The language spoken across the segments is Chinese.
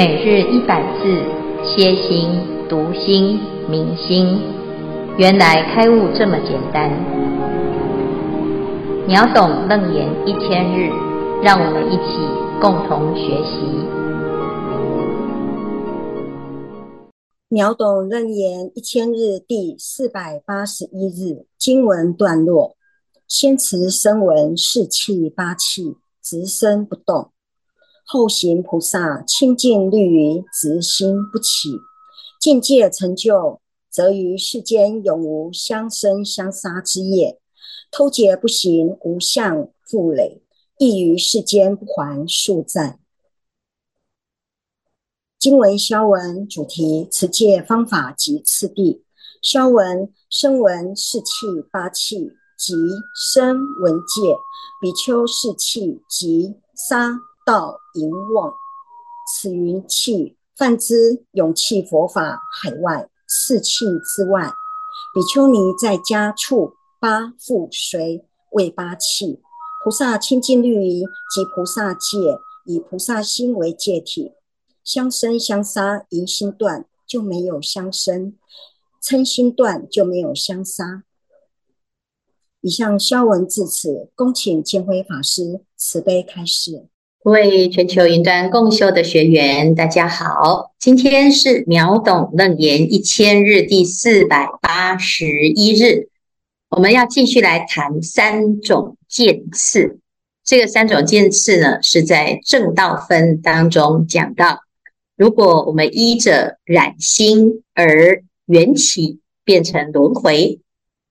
每日一百字，歇心、读心、明心，原来开悟这么简单。秒懂楞严一千日，让我们一起共同学习。秒懂楞严一千日第四百八十一日经文段落：先持声闻四气八气，直身不动。后行菩萨清净律于直心不起，境界成就，则于世间永无相生相杀之业，偷劫不行，无相负累，亦于世间不还数债。经文消文主题：持戒方法及次第。消文声闻四气八气及声闻戒，比丘四气及杀。道淫妄，此云气，泛之勇气佛法海外四气之外，比丘尼在家处八复随为八气。菩萨清净律仪及菩萨戒，以菩萨心为戒体，相生相杀，淫心断就没有相生；嗔心断就没有相杀。以上消文至此，恭请见辉法师慈悲开示。各位全球云端共修的学员，大家好！今天是秒懂楞严一千日第四百八十一日，我们要继续来谈三种见次。这个三种见次呢，是在正道分当中讲到，如果我们依着染心而缘起变成轮回，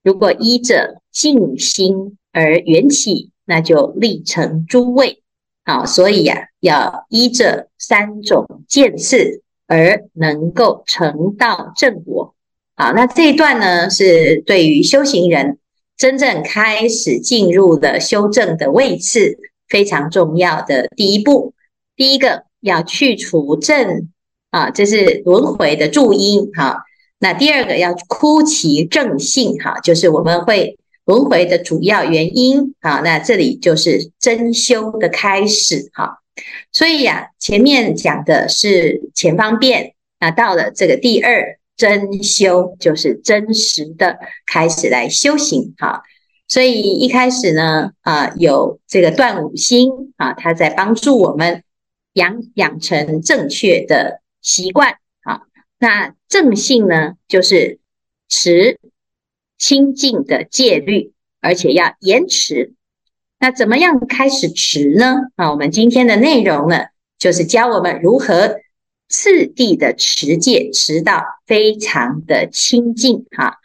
如果依着净心而缘起，那就立成诸位。好，所以呀、要依着三种见次而能够成道正果。好，那这一段呢，是对于修行人真正开始进入的修正的位次非常重要的第一步。第一个要去除正啊，这是轮回的助因。好，那第二个要枯其正性。哈，就是我们会。轮回的主要原因，好，那这里就是真修的开始，哈，所以呀、前面讲的是前方便，那到了这个第二真修，就是真实的开始来修行，哈，所以一开始呢，啊，有这个断五心，啊，它在帮助我们养养成正确的习惯，啊，那正性呢，就是持。清净的戒律，而且要严持。那怎么样开始持呢？啊，我们今天的内容呢，就是教我们如何次第的持戒，持到非常的清净。哈，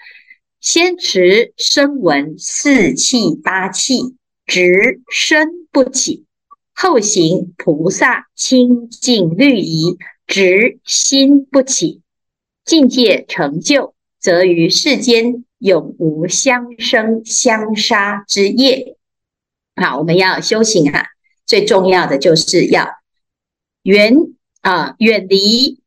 先持声闻四气八气，直身不起；后行菩萨清净律仪，直心不起。境界成就，则于世间。永无相生相杀之业。好，我们要修行哈，最重要的就是要远啊，远离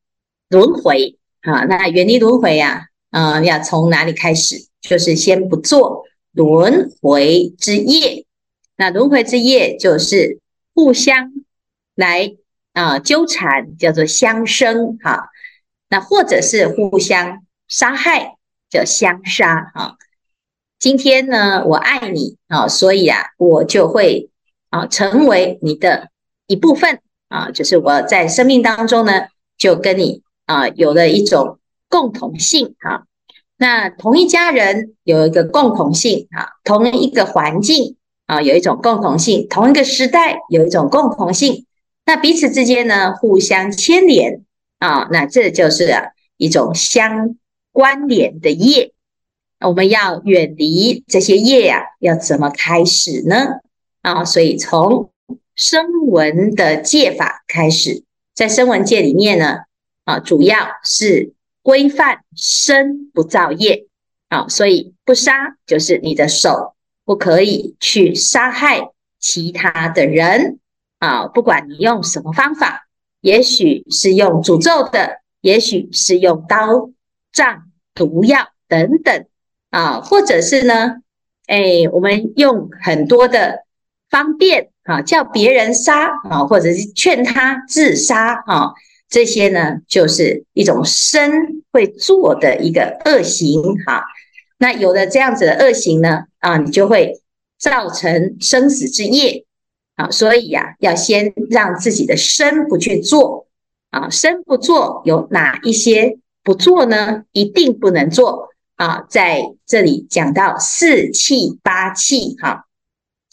轮回啊。那远离轮回呀，嗯，要从哪里开始？就是先不做轮回之业。那轮回之业就是互相来啊纠缠，叫做相生哈。那或者是互相杀害。叫相杀啊！今天呢，我爱你啊，所以啊，我就会啊成为你的一部分啊，就是我在生命当中呢，就跟你啊有了一种共同性啊。那同一家人有一个共同性啊，同一个环境啊有一种共同性，同一个时代有一种共同性。那彼此之间呢，互相牵连啊，那这就是啊一种相。关联的业，我们要远离这些业呀、啊，要怎么开始呢？啊，所以从声闻的戒法开始，在声闻戒里面呢，啊，主要是规范身不造业，啊，所以不杀就是你的手不可以去杀害其他的人，啊，不管你用什么方法，也许是用诅咒的，也许是用刀。杖毒药等等啊，或者是呢，哎，我们用很多的方便啊，叫别人杀啊，或者是劝他自杀啊，这些呢，就是一种身会做的一个恶行哈。那有了这样子的恶行呢，啊，你就会造成生死之业啊。所以呀，要先让自己的身不去做啊，身不做有哪一些不做呢？一定不能做啊。在这里讲到四气八气哈，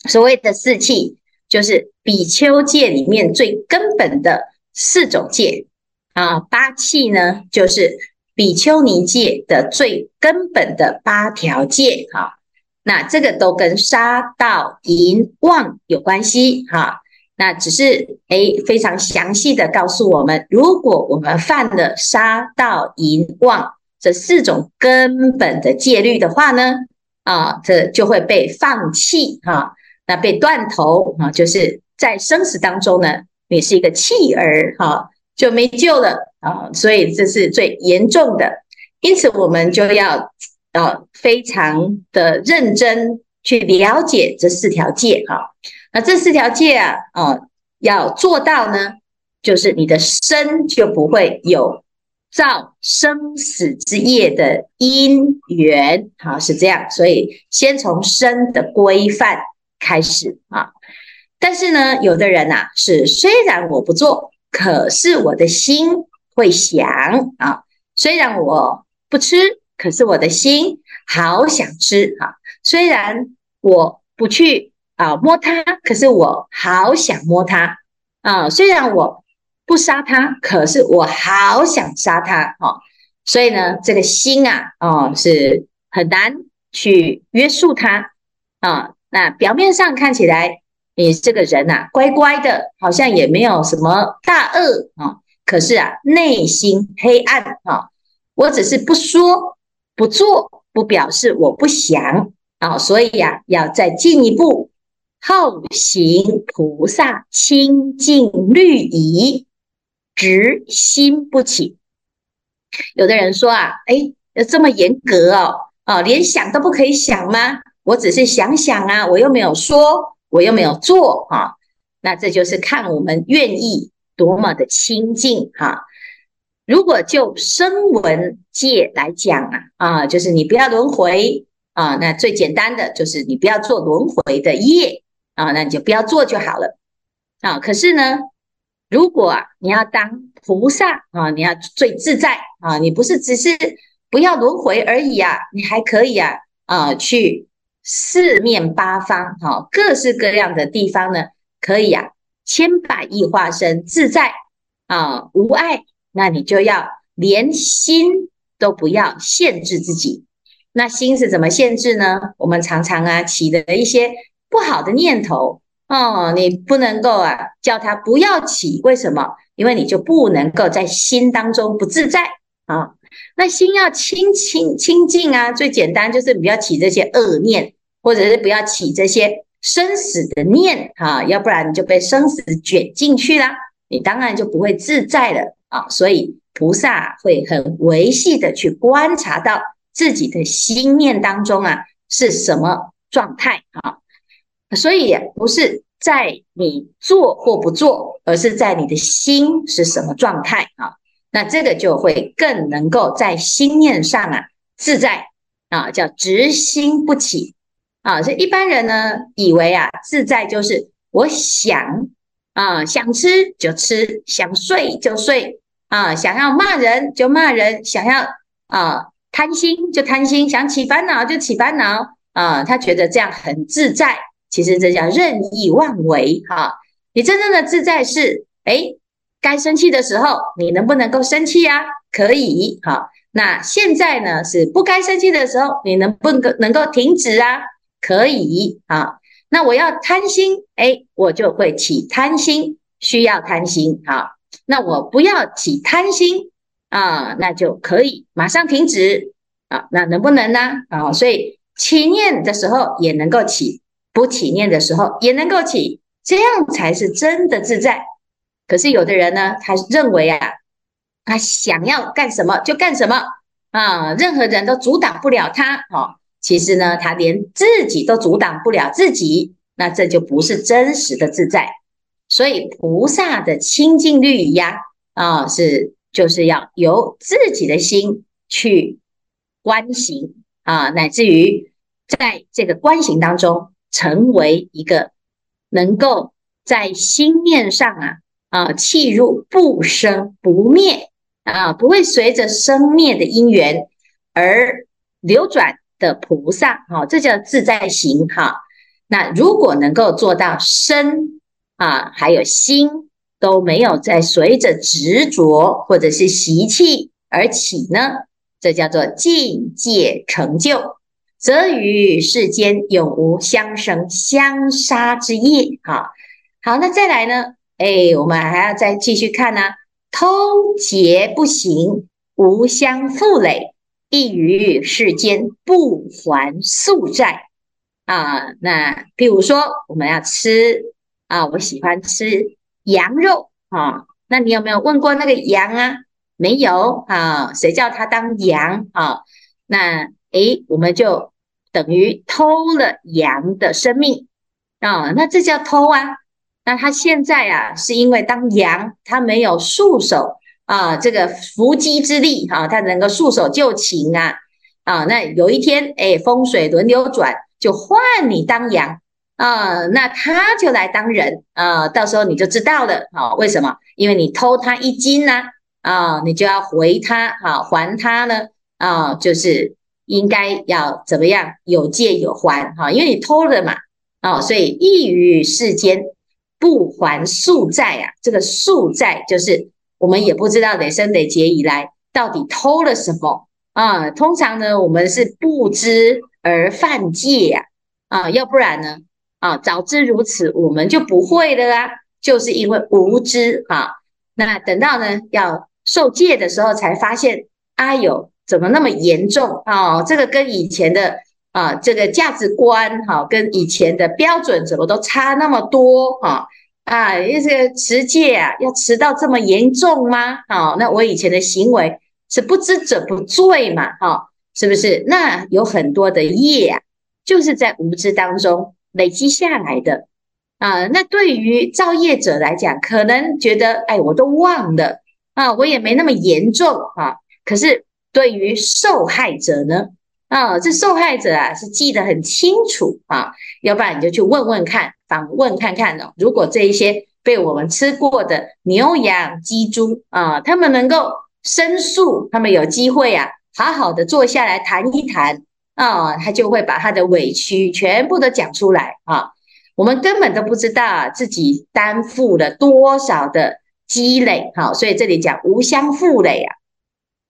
所谓的四气就是比丘戒里面最根本的四种戒啊，八气呢就是。比丘尼戒的最根本的八条戒，哈，那这个都跟杀盗淫妄有关系，哈，那只是诶非常详细的告诉我们，如果我们犯了杀盗淫妄这四种根本的戒律的话呢，啊，这就会被放弃，哈，那被断头，啊，就是在生死当中呢，你是一个弃儿，哈。就没救了啊！所以这是最严重的，因此我们就要呃非常的认真去了解这四条戒哈。那这四条戒啊，哦，要做到呢，就是你的身就不会有造生死之业的因缘，好，是这样。所以先从身的规范开始啊。但是呢，有的人呐，是虽然我不做。可是我的心会想啊，虽然我不吃，可是我的心好想吃啊。虽然我不去啊摸它，可是我好想摸它啊。虽然我不杀它，可是我好想杀它啊。所以呢，这个心啊，哦，是很难去约束它啊。那表面上看起来。你这个人呐、啊，乖乖的，好像也没有什么大恶啊。可是啊，内心黑暗啊。我只是不说不做，不表示我不想啊。所以呀、啊，要再进一步，后行菩萨清净律仪，直心不起。有的人说啊，哎，这么严格哦，啊，连想都不可以想吗？我只是想想啊，我又没有说。我又没有做啊，那这就是看我们愿意多么的清净哈。如果就声闻界来讲啊，啊，就是你不要轮回啊，那最简单的就是你不要做轮回的业啊，那你就不要做就好了啊。可是呢，如果你要当菩萨啊，你要最自在啊，你不是只是不要轮回而已啊，你还可以啊啊去。四面八方，哈，各式各样的地方呢，可以啊，千百亿化身自在啊，无碍。那你就要连心都不要限制自己。那心是怎么限制呢？我们常常啊起的一些不好的念头哦，你不能够啊叫他不要起。为什么？因为你就不能够在心当中不自在啊。那心要清清清净啊，最简单就是不要起这些恶念，或者是不要起这些生死的念啊，要不然你就被生死卷进去了，你当然就不会自在了啊。所以菩萨会很维系的去观察到自己的心念当中啊是什么状态啊，所以不是在你做或不做，而是在你的心是什么状态啊。那这个就会更能够在心念上啊自在啊，叫直心不起啊。这一般人呢以为啊自在就是我想啊想吃就吃，想睡就睡啊，想要骂人就骂人，想要啊贪心就贪心，想起烦恼就起烦恼啊。他觉得这样很自在，其实这叫任意妄为哈、你真正的自在是诶该生气的时候，你能不能够生气呀？可以，好。那现在呢是不该生气的时候，你能不能能够停止啊？可以，啊。那我要贪心，哎，我就会起贪心，需要贪心，好。那我不要起贪心啊，那就可以马上停止啊。那能不能呢？啊，所以起念的时候也能够起，不起念的时候也能够起，这样才是真的自在。可是有的人呢，他认为啊，他想要干什么就干什么啊，任何人都阻挡不了他哦。其实呢，他连自己都阻挡不了自己，那这就不是真实的自在。所以菩萨的清净律仪呀，啊，是就是要由自己的心去观行啊，乃至于在这个观行当中，成为一个能够在心念上啊啊契入不生不灭啊，不会随着生灭的因缘而流转的菩萨，哈，这叫自在行哈。那如果能够做到身啊，还有心都没有再随着执着或者是习气而起呢，这叫做境界成就，则于世间永无相生相杀之业。哈，好，那再来呢？哎，我们还要再继续看呢、偷劫不行，无相负累，亦于世间不还宿债。啊，那比如说我们要吃啊，我喜欢吃羊肉啊，那你有没有问过那个羊啊？没有啊，谁叫他当羊啊？那诶，我们就等于偷了羊的生命啊，那这叫偷啊。那他现在啊，是因为当羊，他没有束手啊，这个伏击之力啊，他能够束手就擒啊啊。那有一天，诶，风水轮流转。就换你当羊啊，那他就来当人啊，到时候你就知道了啊。为什么？因为你偷他一斤呢啊，你就要回他啊，还他呢啊，就是应该要怎么样？有借有还哈，因为你偷了嘛啊，所以亦于世间不还宿债啊。这个宿债就是我们也不知道累生累劫以来到底偷了什么啊。通常呢，我们是不知。而犯戒呀，啊，要不然呢？啊，早知如此，我们就不会了啊，就是因为无知啊。那等到呢要受戒的时候，才发现，啊，有，怎么那么严重啊？这个跟以前的啊，这个价值观哈，跟以前的标准怎么都差那么多啊？啊，这个持戒啊，要持到这么严重吗？啊，那我以前的行为是不知者不罪嘛？哈。是不是？那有很多的业啊，就是在无知当中累积下来的啊。那对于造业者来讲，可能觉得哎，我都忘了啊，我也没那么严重啊。可是对于受害者呢，啊，这受害者啊是记得很清楚啊。要不然你就去问问看，访问看看哦。如果这一些被我们吃过的牛羊鸡猪啊，他们能够申诉，他们有机会啊。好好的坐下来谈一谈啊，他就会把他的委屈全部都讲出来啊。我们根本都不知道自己担负了多少的积累，哈，所以这里讲无相负累啊，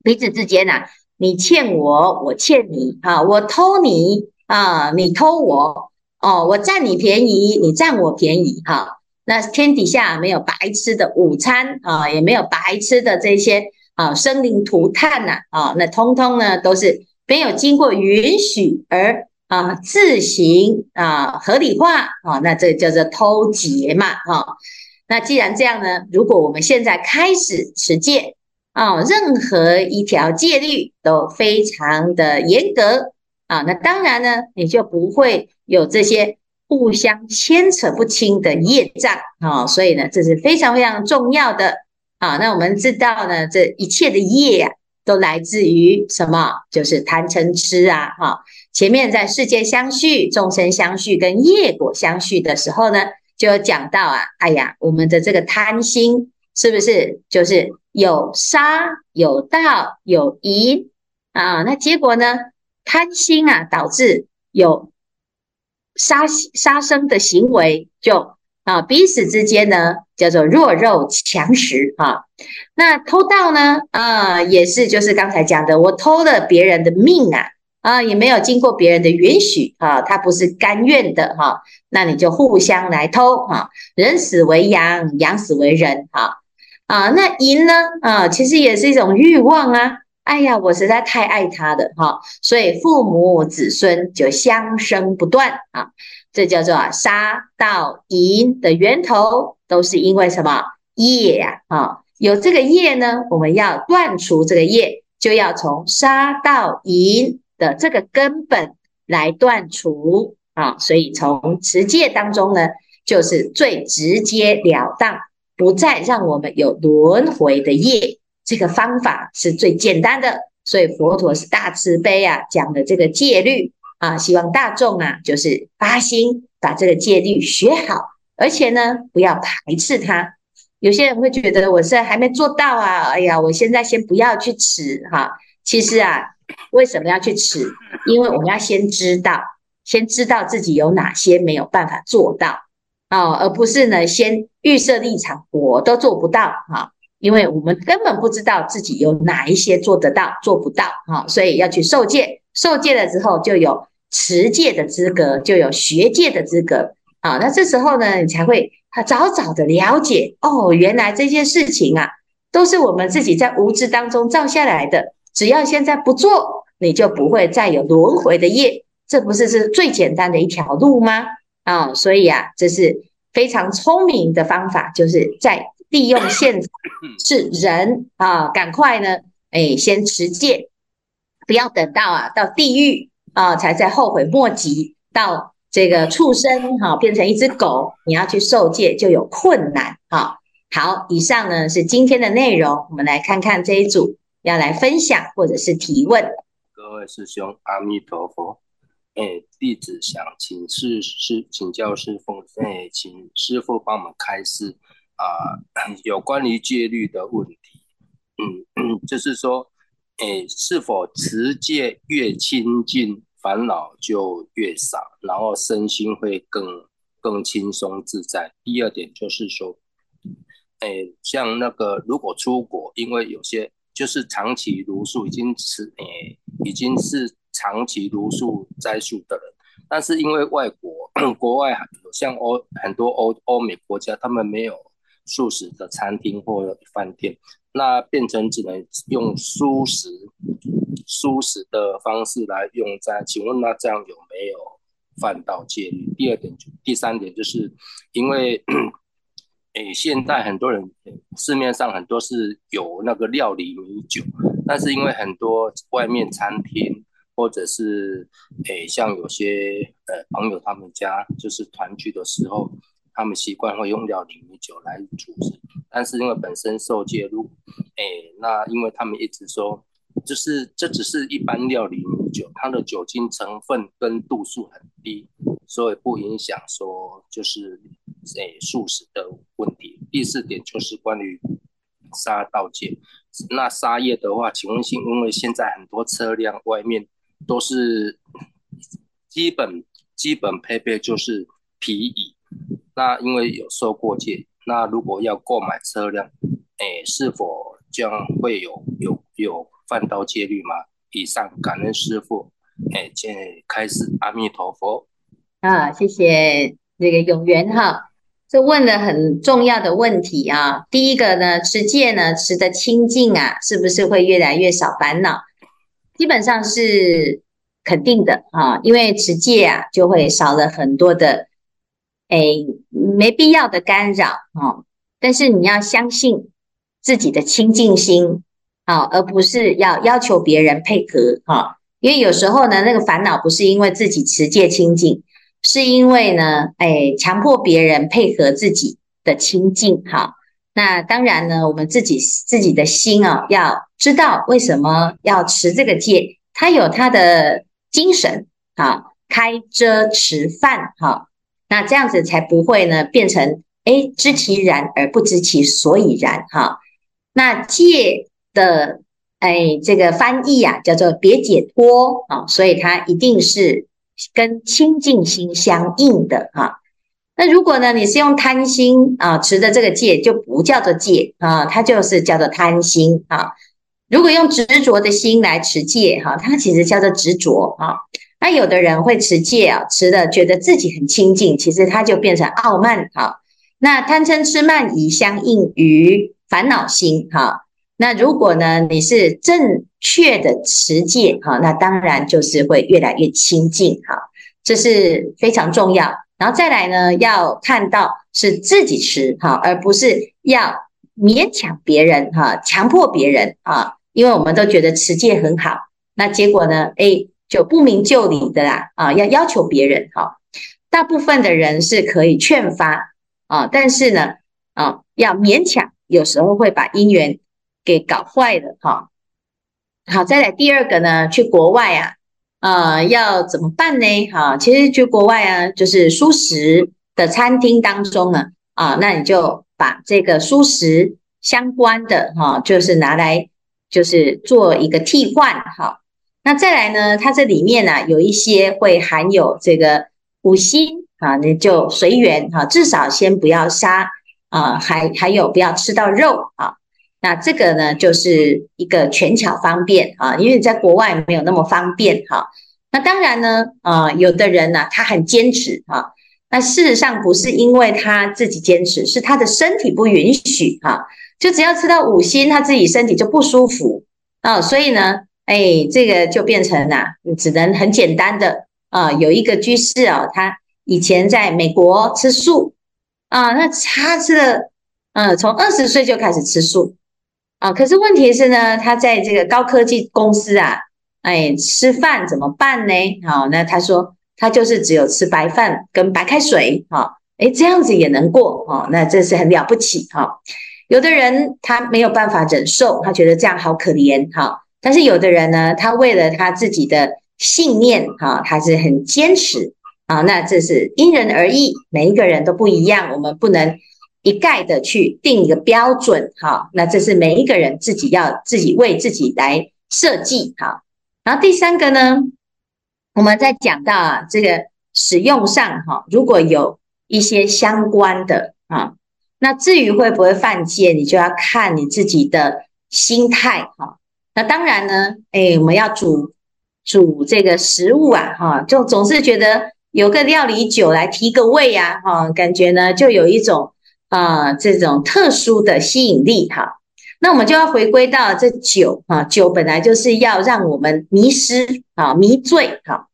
彼此之间呐，你欠我，我欠你啊，我偷你啊，你偷我哦，我占你便宜，你占我便宜哈。那天底下没有白吃的午餐啊，也没有白吃的这些。啊，生灵涂炭呐，啊，那通通呢都是没有经过允许而啊自行啊合理化啊，那这叫做偷劫嘛，哈。那既然这样呢，如果我们现在开始持戒啊，任何一条戒律都非常的严格啊，那当然呢，你就不会有这些互相牵扯不清的业障啊，所以呢，这是非常非常重要的。啊，那我们知道呢，这一切的业啊，都来自于什么？就是贪嗔痴啊！哈，前面在世界相续、众生相续跟业果相续的时候呢，就有讲到啊，哎呀，我们的这个贪心是不是就是有杀、有盗、有淫啊？那结果呢，贪心啊，导致有杀杀生的行为就。啊，彼此之间呢，叫做弱肉强食啊。那偷盗呢，啊，也是就是刚才讲的，我偷了别人的命啊，啊，也没有经过别人的允许啊，他不是甘愿的哈、那你就互相来偷哈、啊，人死为羊，羊死为人哈。啊，那淫呢，啊，其实也是一种欲望啊。哎呀，我实在太爱他的哈、所以父母子孙就相生不断啊。这叫做杀盗淫的源头，都是因为什么业呀？啊，有这个业呢，我们要断除这个业，就要从杀盗淫的这个根本来断除啊。所以从持戒当中呢，就是最直截了当不再让我们有轮回的业。这个方法是最简单的，所以佛陀是大慈悲啊，讲的这个戒律啊，希望大众啊，就是发心把这个戒律学好，而且呢，不要排斥它。有些人会觉得我现在还没做到啊，哎呀，我现在先不要去吃哈。其实啊，为什么要去吃？因为我们要先知道，先知道自己有哪些没有办法做到啊，而不是呢，先预设立场，我都做不到哈。因为我们根本不知道自己有哪一些做得到、做不到哈，所以要去受戒。受戒了之后，就有持戒的资格，就有学戒的资格啊。那这时候呢，你才会早早的了解哦，原来这些事情啊，都是我们自己在无知当中造下来的。只要现在不做，你就不会再有轮回的业。这不是是最简单的一条路吗？啊，所以啊，这是非常聪明的方法，就是在。利用现在是人啊，赶快呢，哎，先持戒，不要等到啊到地狱啊才在后悔莫及，到这个畜生哈、啊、变成一只狗，你要去受戒就有困难啊。好，以上呢是今天的内容，我们来看看这一组要来分享或者是提问。各位师兄，阿弥陀佛。哎，弟子想请师师请教师父，哎，请师父帮我们开示。啊，有关于戒律的问题，嗯，就是说，诶，是否持戒越清净，烦恼就越少，然后身心会更更轻松自在？第二点就是说，诶，像那个如果出国，因为有些就是长期茹素已经持，诶，已经是长期茹素斋素的人，但是因为外国 国外有像欧很多欧欧美国家，他们没有。素食的餐厅或饭店，那变成只能用素食、素食的方式来用餐。请问那这样有没有犯到戒律？第二点就，第三点就是因为，诶，现在很多人市面上很多是有那个料理米酒，但是因为很多外面餐厅或者是诶，像有些呃朋友他们家就是团聚的时候。他们习惯会用料理米酒来煮食，但是因为本身受戒律，哎，那因为他们一直说，就是这只是一般料理米酒，它的酒精成分跟度数很低，所以不影响说就是诶素食的问题。第四点就是关于杀盗戒，那杀业的话，请问是因为现在很多车辆外面都是基本基本配备就是皮椅。那因为有受过戒，那如果要购买车辆，哎，是否将会有有有犯到戒律吗？以上感恩师父，哎，现在开始，阿弥陀佛。啊，谢谢那个永元哈，这问了很重要的问题啊。第一个呢，持戒呢，持的清净啊，是不是会越来越少烦恼？基本上是肯定的啊，因为持戒啊，就会少了很多的。哎，没必要的干扰啊，但是你要相信自己的清净心啊，而不是要要求别人配合哈。因为有时候呢，那个烦恼不是因为自己持戒清净，是因为呢，哎，强迫别人配合自己的清净哈。那当然呢，我们自己自己的心啊，要知道为什么要持这个戒，它有它的精神啊，开遮持犯哈。那这样子才不会呢，变成哎，知其然而不知其所以然哈。那戒的哎，这个翻译呀、啊，叫做别解脱啊，所以它一定是跟清净心相应的哈。那如果呢，你是用贪心啊持的这个戒，就不叫做戒啊，它就是叫做贪心啊。如果用执着的心来持戒哈，它其实叫做执着啊。那有的人会持戒啊，持的觉得自己很清净，其实他就变成傲慢哈。那贪嗔痴慢疑相应于烦恼心哈。那如果呢，你是正确的持戒哈，那当然就是会越来越清净哈，这是非常重要。然后再来呢，要看到是自己吃哈，而不是要勉强别人哈，强迫别人啊，因为我们都觉得持戒很好，那结果呢，诶。就不明就里的啦，啊，要要求别人哈。大部分的人是可以劝发啊，但是呢，啊，要勉强，有时候会把因缘给搞坏的哈。好，再来第二个呢，去国外啊，呃，要怎么办呢？哈，其实去国外啊，就是素食的餐厅当中呢，啊，那你就把这个素食相关的哈，就是拿来就是做一个替换哈。那再来呢，它这里面呢，有一些会含有这个五辛啊，你就随缘哈，至少先不要杀啊，还还有不要吃到肉啊。那这个呢，就是一个权巧方便啊，因为在国外没有那么方便哈。那当然呢，啊，有的人呢，他很坚持哈。那事实上不是因为他自己坚持，是他的身体不允许哈。就只要吃到五辛，他自己身体就不舒服啊。所以呢，哎，这个就变成啊，只能很简单的啊。有一个居士啊，他以前在美国吃素啊，那他吃了，嗯，从二十岁就开始吃素。啊，可是问题是呢，他在这个高科技公司啊，哎，吃饭怎么办呢？好，那他说他就是只有吃白饭跟白开水，哈，哎，这样子也能过，哈，那这是很了不起，哈。有的人他没有办法忍受，他觉得这样好可怜，哈。但是有的人呢，他为了他自己的信念，哈，他是很坚持，啊，那这是因人而异，每一个人都不一样，我们不能。一概的去定一个标准，哈，那这是每一个人自己要自己为自己来设计，哈。然后第三个呢，我们在讲到啊，这个使用上，哈，如果有一些相关的啊，那至于会不会犯戒，你就要看你自己的心态，哈。那当然呢，哎，我们要煮煮这个食物啊，哈，就总是觉得有个料理酒来提个味呀，哈，感觉呢就有一种。啊、这种特殊的吸引力哈，那我们就要回归到这酒啊，酒本来就是要让我们迷失啊、迷醉哈，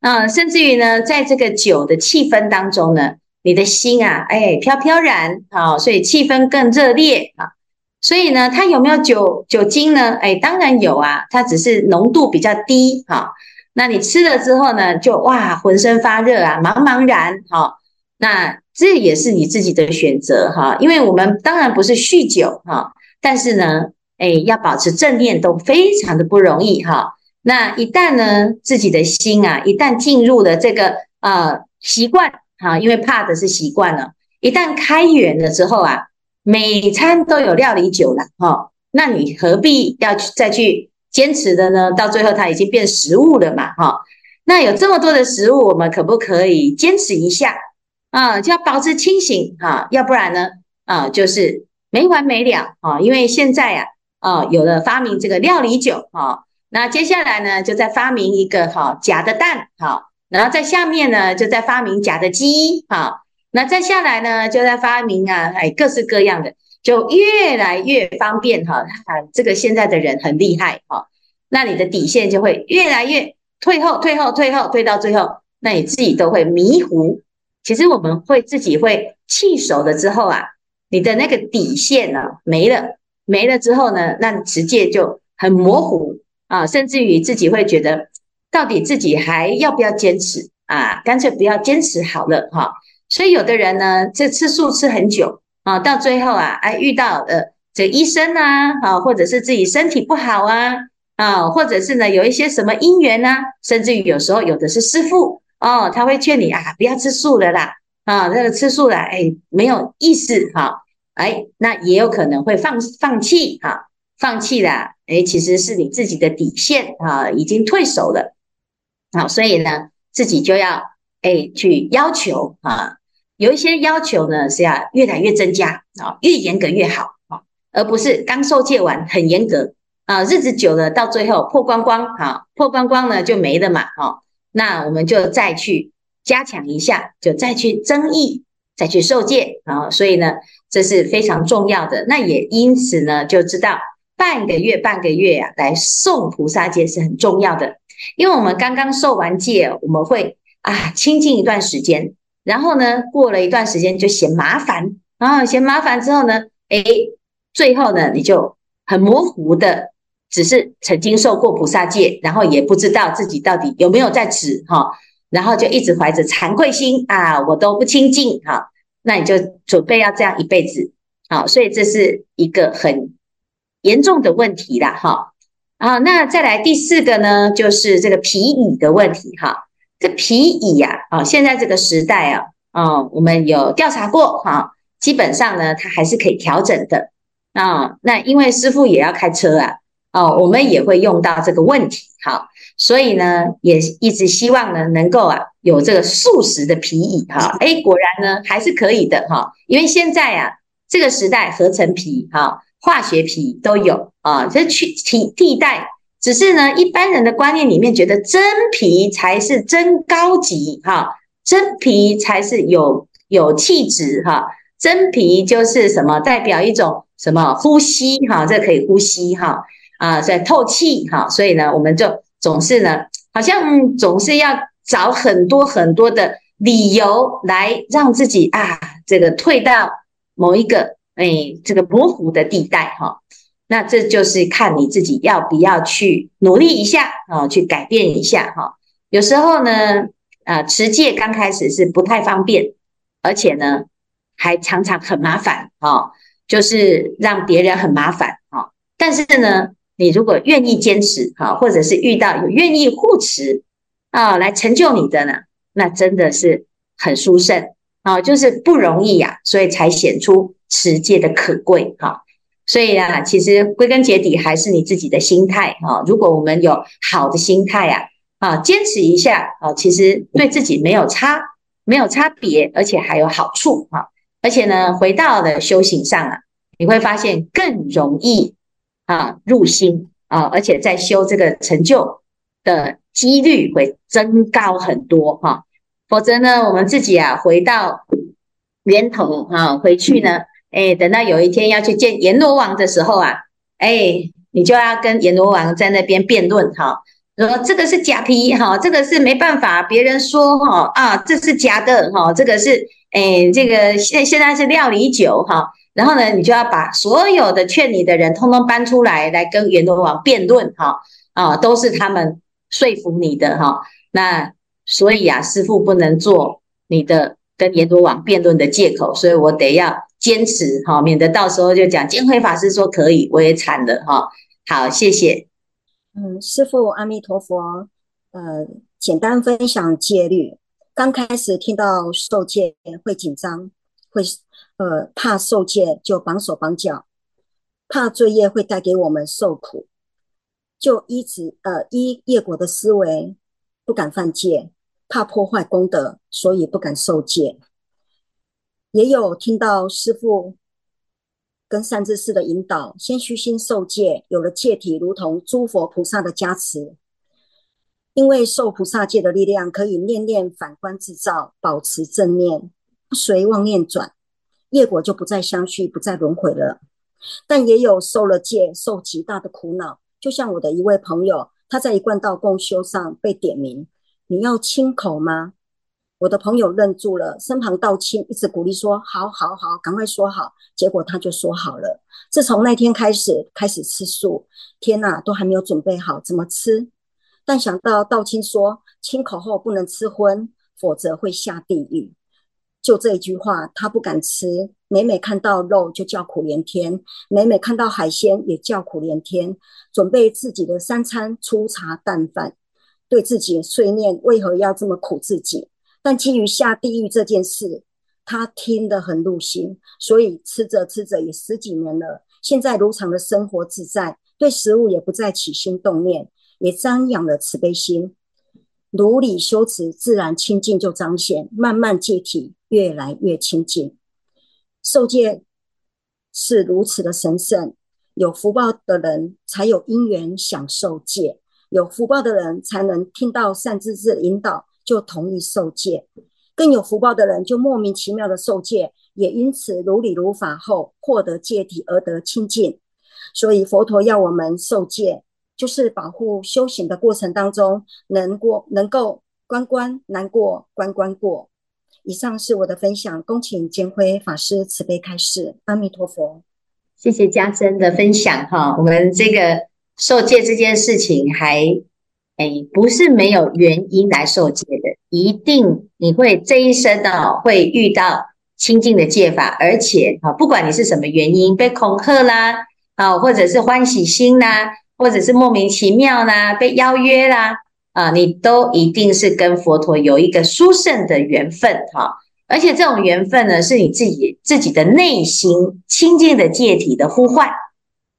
啊，甚至于呢，在这个酒的气氛当中呢，你的心啊，哎，飘飘然啊，所以气氛更热烈啊，所以呢，它有没有酒酒精呢？哎，当然有啊，它只是浓度比较低哈，那你吃了之后呢，就哇，浑身发热啊，茫茫然哈，那。这也是你自己的选择哈，因为我们当然不是酗酒哈，但是呢，哎，要保持正念都非常的不容易哈。那一旦呢，自己的心啊，一旦进入了这个呃习惯哈，因为怕的是习惯了，一旦开源了之后啊，每餐都有料理酒了哈，那你何必要去再去坚持的呢？到最后它已经变食物了嘛哈。那有这么多的食物，我们可不可以坚持一下？啊，就要保持清醒哈，要不然呢，啊，就是没完没了啊。因为现在呀，啊，有了发明这个料理酒啊，那接下来呢，就再发明一个哈假的蛋哈，然后在下面呢，就再发明假的鸡哈，那再下来呢，就再发明啊，哎，各式各样的，就越来越方便哈。啊，这个现在的人很厉害哈，那你的底线就会越来越退后，退后，退后，退到最后，那你自己都会迷糊。其实我们会自己会气熟了之后啊，你的那个底线呢没了，没了之后呢，那直接就很模糊啊，甚至于自己会觉得，到底自己还要不要坚持啊？干脆不要坚持好了哈。所以有的人呢，这吃素吃很久啊，到最后啊，哎遇到呃这医生啊，啊或者是自己身体不好啊，啊或者是呢有一些什么因缘啊，甚至于有时候有的是师父。哦，他会劝你啊，不要吃素了啦，啊，这个吃素了，哎，没有意思哈，哎，那也有可能会放放弃哈，放弃了，哎，其实是你自己的底线啊，已经退守了，好，所以呢，自己就要哎去要求啊，有一些要求呢是要越来越增加啊，越严格越好啊，而不是刚受戒完很严格啊，日子久了到最后破光光啊，破光光呢就没了嘛，哈。那我们就再去加强一下，就再去增益，再去受戒啊。所以呢，这是非常重要的。那也因此呢，就知道半个月半个月啊，来诵菩萨戒是很重要的。因为我们刚刚受完戒，我们会啊清静一段时间，然后呢，过了一段时间就嫌麻烦啊，嫌麻烦之后呢，诶，最后呢，你就很模糊的。只是曾经受过菩萨戒，然后也不知道自己到底有没有在持哈，然后就一直怀着惭愧心啊，我都不清净哈，那你就准备要这样一辈子好，所以这是一个很严重的问题啦，哈。啊，那再来第四个呢，就是这个皮椅的问题，哈。这皮椅呀，啊，现在这个时代啊，啊，我们有调查过，哈，基本上呢，它还是可以调整的。啊，那因为师父也要开车啊，哦，我们也会用到这个问题，好，所以呢，也一直希望呢，能够啊，有这个素食的皮椅，哈，诶，果然呢，还是可以的，哈，因为现在啊。这个时代合成皮哈，化学皮都有啊，这去替替代，只是呢，一般人的观念里面觉得真皮才是真高级哈，真皮才是有有气质哈，真皮就是什么代表一种什么呼吸哈，这可以呼吸哈啊，在透气哈，所以呢，我们就总是呢，好像总是要找很多很多的理由来让自己啊，这个退到。某一个哎，这个模糊的地带哈，那这就是看你自己要不要去努力一下啊，去改变一下哈。有时候呢，啊，持戒刚开始是不太方便，而且呢，还常常很麻烦哈，就是让别人很麻烦哈。但是呢，你如果愿意坚持哈，或者是遇到有愿意护持啊，来成就你的呢，那真的是很殊胜。啊，就是不容易呀，所以才显出持戒的可贵哈。所以啊，其实归根结底还是你自己的心态哈。如果我们有好的心态啊，啊，坚持一下啊，其实对自己没有差，没有差别，而且还有好处哈。而且呢，回到了修行上啊，你会发现更容易啊入心啊，而且在修这个成就的几率会增高很多哈。否则呢，我们自己啊，回到源头哈，回去呢，哎，等到有一天要去见阎罗王的时候啊，哎，你就要跟阎罗王在那边辩论哈，说这个是假皮哈，这个是没办法，别人说哈啊，这是假的哈，这个是哎，这个现现在是料理酒哈，然后呢，你就要把所有的劝你的人通通搬出来，来跟阎罗王辩论哈，啊，都是他们说服你的哈，那。所以啊，师父不能做你的跟阎罗王辩论的借口，所以我得要坚持哈，免得到时候就讲金辉法师说可以，我也惨了哈。好，谢谢。嗯，师父阿弥陀佛。呃，简单分享戒律。刚开始听到受戒会紧张，会呃怕受戒就绑手绑脚，怕罪业会带给我们受苦，就一直呃依业果的思维不敢犯戒。怕破坏功德，所以不敢受戒。也有听到师父跟善知识的引导，先虚心受戒，有了戒体，如同诸佛菩萨的加持。因为受菩萨戒的力量，可以念念反观自照，保持正念，不随妄念转，业果就不再相续，不再轮回了。但也有受了戒，受极大的苦恼，就像我的一位朋友，他在一贯道共修上被点名。你要亲口吗？我的朋友愣住了，身旁道亲一直鼓励说：“好好好，赶快说好。”结果他就说好了。自从那天开始，开始吃素。天哪，都还没有准备好怎么吃。但想到道亲说亲口后不能吃荤，否则会下地狱。就这一句话，他不敢吃。每每看到肉就叫苦连天，每每看到海鲜也叫苦连天。准备自己的三餐粗茶淡饭。对自己碎念，为何要这么苦自己？但基于下地狱这件事，他听得很入心，所以吃着吃着也十几年了。现在如常的生活自在，对食物也不再起心动念，也张扬了慈悲心。如理修持，自然清净就彰显，慢慢戒体越来越清净。受戒是如此的神圣，有福报的人才有因缘享受戒。有福报的人才能听到善知识引导，就同意受戒；更有福报的人就莫名其妙的受戒，也因此如理如法后获得戒体而得清净。所以佛陀要我们受戒，就是保护修行的过程当中能过能够关关难过关关过。以上是我的分享，恭请见辉法师慈悲开示。阿弥陀佛，谢谢家珍的分享哈，我们这个。受戒这件事情还，哎，不是没有原因来受戒的，一定你会这一生呢、哦、会遇到清净的戒法，而且啊，不管你是什么原因被恐吓啦，啊，或者是欢喜心啦，或者是莫名其妙啦，被邀约啦，啊，你都一定是跟佛陀有一个殊胜的缘分哈，而且这种缘分呢，是你自己自己的内心清净的界体的呼唤。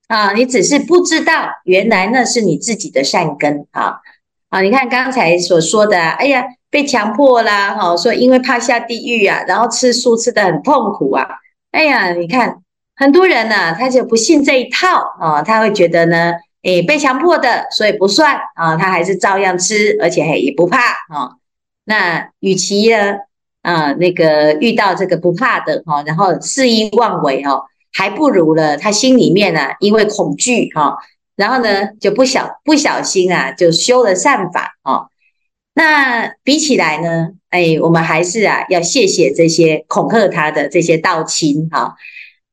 啊，你只是不知道，原来那是你自己的善根啊。啊，你看刚才所说的，哎呀，被强迫啦，哈，说因为怕下地狱啊，然后吃素吃得很痛苦啊，哎呀，你看很多人呢，他就不信这一套啊，他会觉得呢，诶，被强迫的，所以不算啊，他还是照样吃，而且也不怕啊。那与其呢，啊，那个遇到这个不怕的哈，然后肆意妄为哈，还不如了，他心里面呢，因为恐惧哈。然后呢，就不小不小心啊，就修了善法哦。那比起来呢，哎，我们还是啊，要谢谢这些恐吓他的这些道亲哈、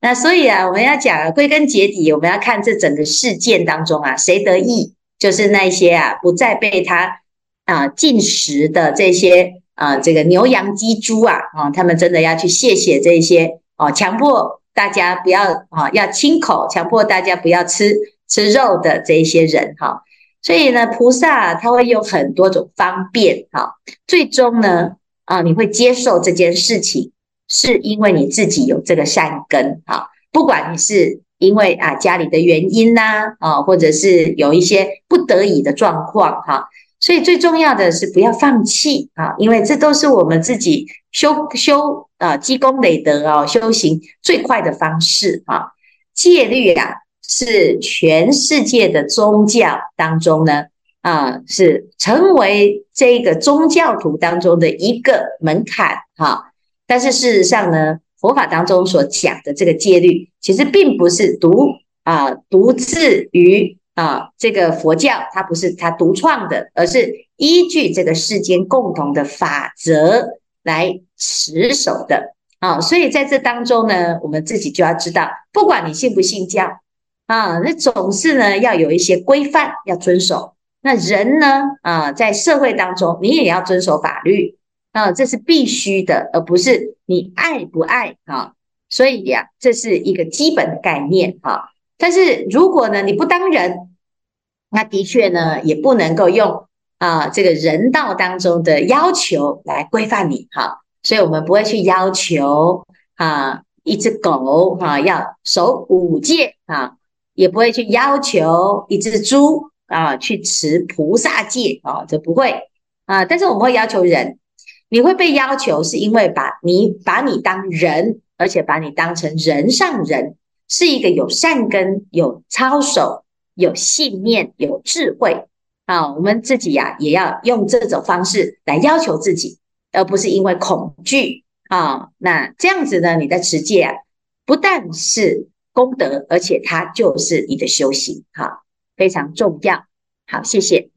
那所以啊，我们要讲归根结底，我们要看这整个事件当中啊，谁得益？就是那些啊，不再被他啊进食的这些啊，这个牛羊鸡猪啊，啊，他们真的要去谢谢这些哦，强迫大家不要啊，要亲口，强迫大家不要吃。吃肉的这一些人哈，所以呢，菩萨他会有很多种方便哈，最终呢，啊，你会接受这件事情，是因为你自己有这个善根哈，不管你是因为啊家里的原因呐啊，或者是有一些不得已的状况哈，所以最重要的是不要放弃啊，因为这都是我们自己修修啊积功累德啊修行最快的方式啊，戒律啊。是全世界的宗教当中呢，啊，是成为这个宗教徒当中的一个门槛哈。但是事实上呢，佛法当中所讲的这个戒律，其实并不是独啊独自于啊这个佛教，它不是它独创的，而是依据这个世间共同的法则来持守的啊。所以在这当中呢，我们自己就要知道，不管你信不信教。啊，那总是呢要有一些规范要遵守。那人呢，啊，在社会当中，你也要遵守法律啊，这是必须的，而不是你爱不爱啊。所以呀，这是一个基本的概念哈。但是如果呢你不当人，那的确呢也不能够用啊这个人道当中的要求来规范你哈。所以我们不会去要求啊一只狗哈要守五戒啊。也不会去要求一只猪啊去持菩萨戒啊，这不会啊。但是我们会要求人，你会被要求，是因为把你把你当人，而且把你当成人上人，是一个有善根、有操守、有信念、有智慧啊。我们自己呀、也要用这种方式来要求自己，而不是因为恐惧啊。那这样子呢，你的持戒啊，不但是。功德，而且它就是你的修行，哈，非常重要。好，谢谢。